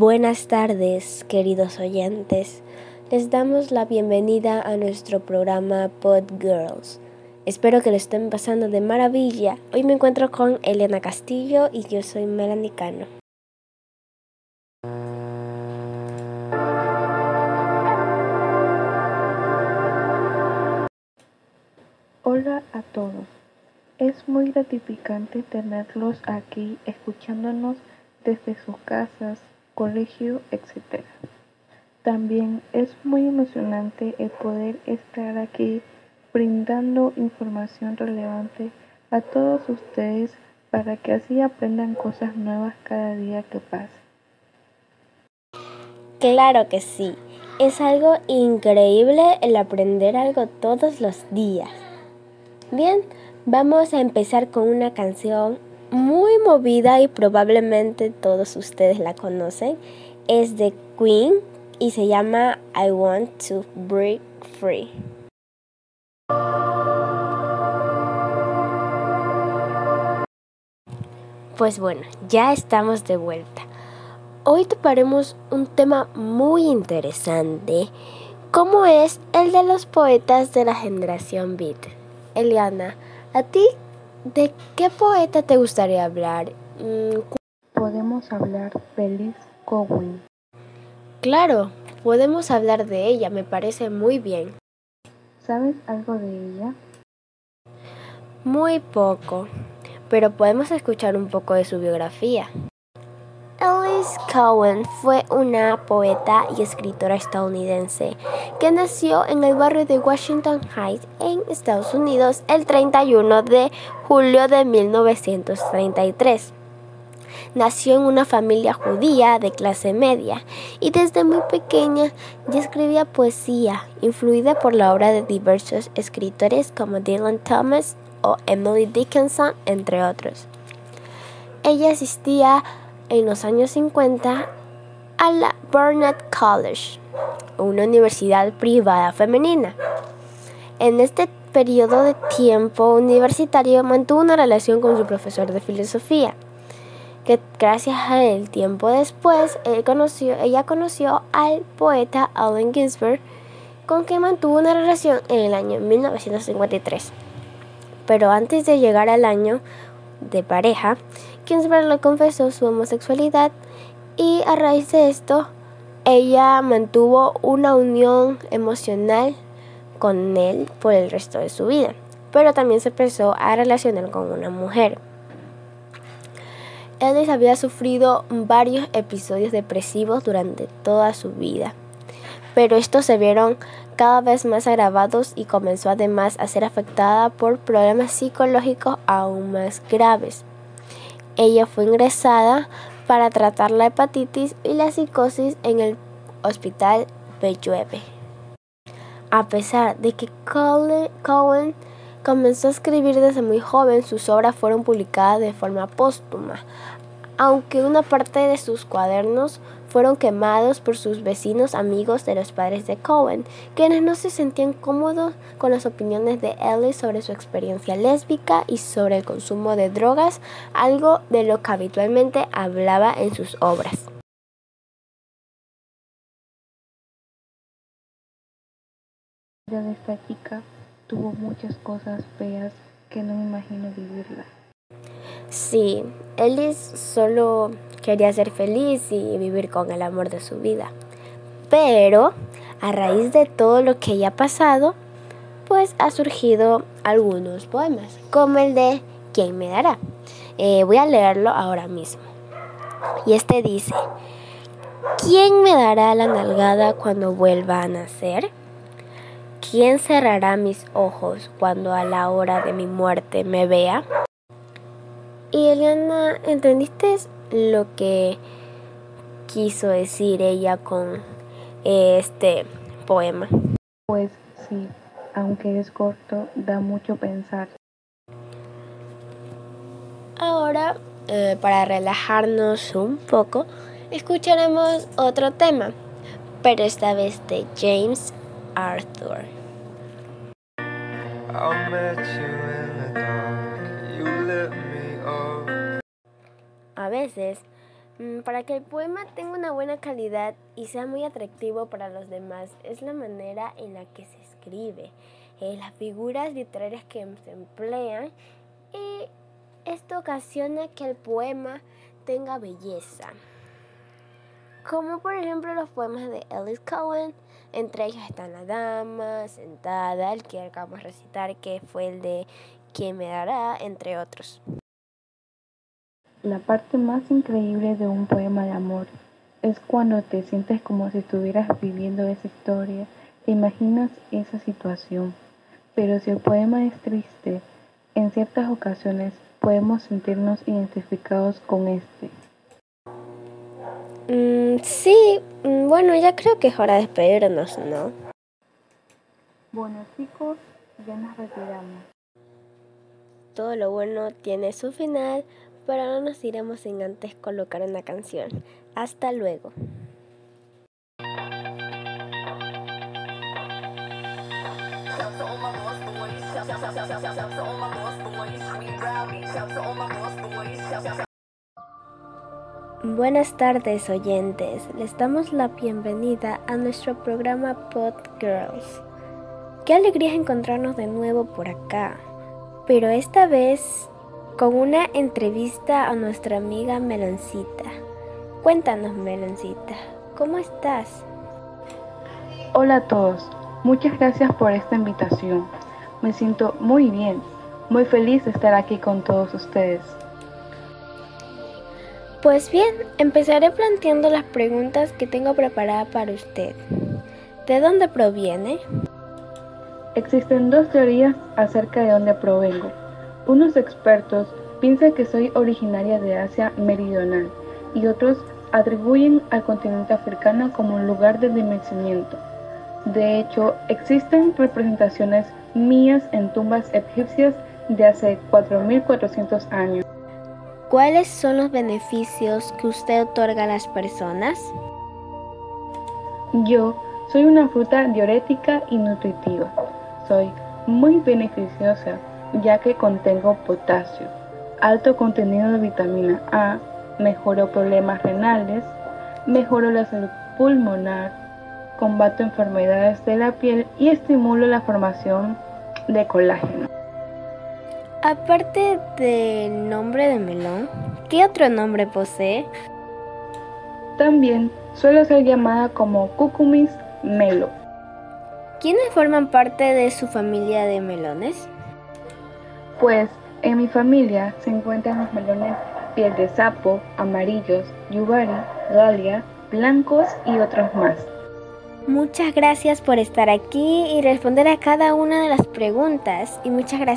Buenas tardes, queridos oyentes. Les damos la bienvenida a nuestro programa Pod Girls. Espero que lo estén pasando de maravilla. Hoy me encuentro con Elena Castillo y yo soy Melanie Cano. Hola a todos. Es muy gratificante tenerlos aquí escuchándonos desde sus casas, colegio, etc. También es muy emocionante el poder estar aquí brindando información relevante a todos ustedes para que así aprendan cosas nuevas cada día que pase. Claro que sí. Es algo increíble el aprender algo todos los días. Bien, vamos a empezar con una canción muy movida y probablemente todos ustedes la conocen. Es de Queen y se llama I Want to Break Free. Pues bueno, ya estamos de vuelta. Hoy toparemos un tema muy interesante, como es el de los poetas de la generación beat. Eliana, ¿a ti de qué poeta te gustaría hablar? Mm, Podemos hablar de Liz Cowen. Claro, podemos hablar de ella, me parece muy bien. ¿Sabes algo de ella? Muy poco, pero podemos escuchar un poco de su biografía. Alice Cowan fue una poeta y escritora estadounidense que nació en el barrio de Washington Heights en Estados Unidos el 31 de julio de 1933. Nació en una familia judía de clase media y desde muy pequeña ya escribía poesía, influida por la obra de diversos escritores como Dylan Thomas o Emily Dickinson, entre otros. Ella asistía en los años 50 a la Burnett College, una universidad privada femenina. En este periodo de tiempo universitario mantuvo una relación con su profesor de filosofía, que gracias a él tiempo después ella conoció al poeta Allen Ginsberg, con quien mantuvo una relación en el año 1953. Pero antes de llegar al año de pareja, Ginsberg le confesó su homosexualidad y a raíz de esto ella mantuvo una unión emocional con él por el resto de su vida, pero también se empezó a relacionar con una mujer. Ellis había sufrido varios episodios depresivos durante toda su vida, pero estos se vieron cada vez más agravados y comenzó además a ser afectada por problemas psicológicos aún más graves. Ella fue ingresada para tratar la hepatitis y la psicosis en el hospital Bellueve. A pesar de que Cohen comenzó a escribir desde muy joven, sus obras fueron publicadas de forma póstuma, aunque una parte de sus cuadernos fueron quemados por sus vecinos amigos de los padres de Cohen, quienes no se sentían cómodos con las opiniones de Ellis sobre su experiencia lésbica y sobre el consumo de drogas, algo de lo que habitualmente hablaba en sus obras. La de esta chica tuvo muchas cosas feas que no me imagino vivirla. Sí, Ellis solo quería ser feliz y vivir con el amor de su vida. Pero a raíz de todo lo que ella ha pasado, pues ha surgido algunos poemas, como el de ¿Quién me dará? Eh, voy a leerlo ahora mismo. Y este dice, ¿quién me dará la nalgada cuando vuelva a nacer? ¿Quién cerrará mis ojos cuando a la hora de mi muerte me vea? Y Eliana, ¿entendiste lo que quiso decir ella con este poema? Pues sí, aunque es corto, da mucho pensar. Ahora, eh, para relajarnos un poco, escucharemos otro tema, pero esta vez de James Arthur. A veces Mm, para que el poema tenga una buena calidad y sea muy atractivo para los demás, es la manera en la que se escribe, eh, las figuras literarias que se emplean y esto ocasiona que el poema tenga belleza. Como por ejemplo los poemas de Ellis Cohen, entre ellos están La Dama, Sentada, el que acabamos de recitar, que fue el de ¿Quién me dará?, entre otros. La parte más increíble de un poema de amor es cuando te sientes como si estuvieras viviendo esa historia, te imaginas esa situación. Pero si el poema es triste, en ciertas ocasiones podemos sentirnos identificados con este. Mm, sí, mm, bueno, ya creo que es hora de despedirnos, ¿no? Bueno chicos, ya nos retiramos. Todo lo bueno tiene su final, pero no nos iremos sin antes colocar una canción. Hasta luego. Buenas tardes oyentes, les damos la bienvenida a nuestro programa Pod Girls. Qué alegría encontrarnos de nuevo por acá, pero esta vez con una entrevista a nuestra amiga Meloncita. Cuéntanos, Meloncita, ¿cómo estás? Hola a todos, muchas gracias por esta invitación. Me siento muy bien, muy feliz de estar aquí con todos ustedes. Pues bien, empezaré planteando las preguntas que tengo preparadas para usted. ¿De dónde proviene? Existen dos teorías acerca de dónde provengo. Unos expertos piensan que soy originaria de Asia Meridional y otros atribuyen al continente africano como un lugar de dimensionamiento. De hecho, existen representaciones mías en tumbas egipcias de hace 4.400 años. ¿Cuáles son los beneficios que usted otorga a las personas? Yo soy una fruta diurética y nutritiva. Soy muy beneficiosa ya que contengo potasio, alto contenido de vitamina A, mejoro problemas renales, mejoro la salud pulmonar, combato enfermedades de la piel y estimulo la formación de colágeno. Aparte del nombre de melón, ¿qué otro nombre posee? También suele ser llamada como Cucumis melo. ¿Quiénes forman parte de su familia de melones? Pues en mi familia se encuentran los melones piel de sapo, amarillos, yubari, galia, blancos y otros más. Muchas gracias por estar aquí y responder a cada una de las preguntas y muchas gracias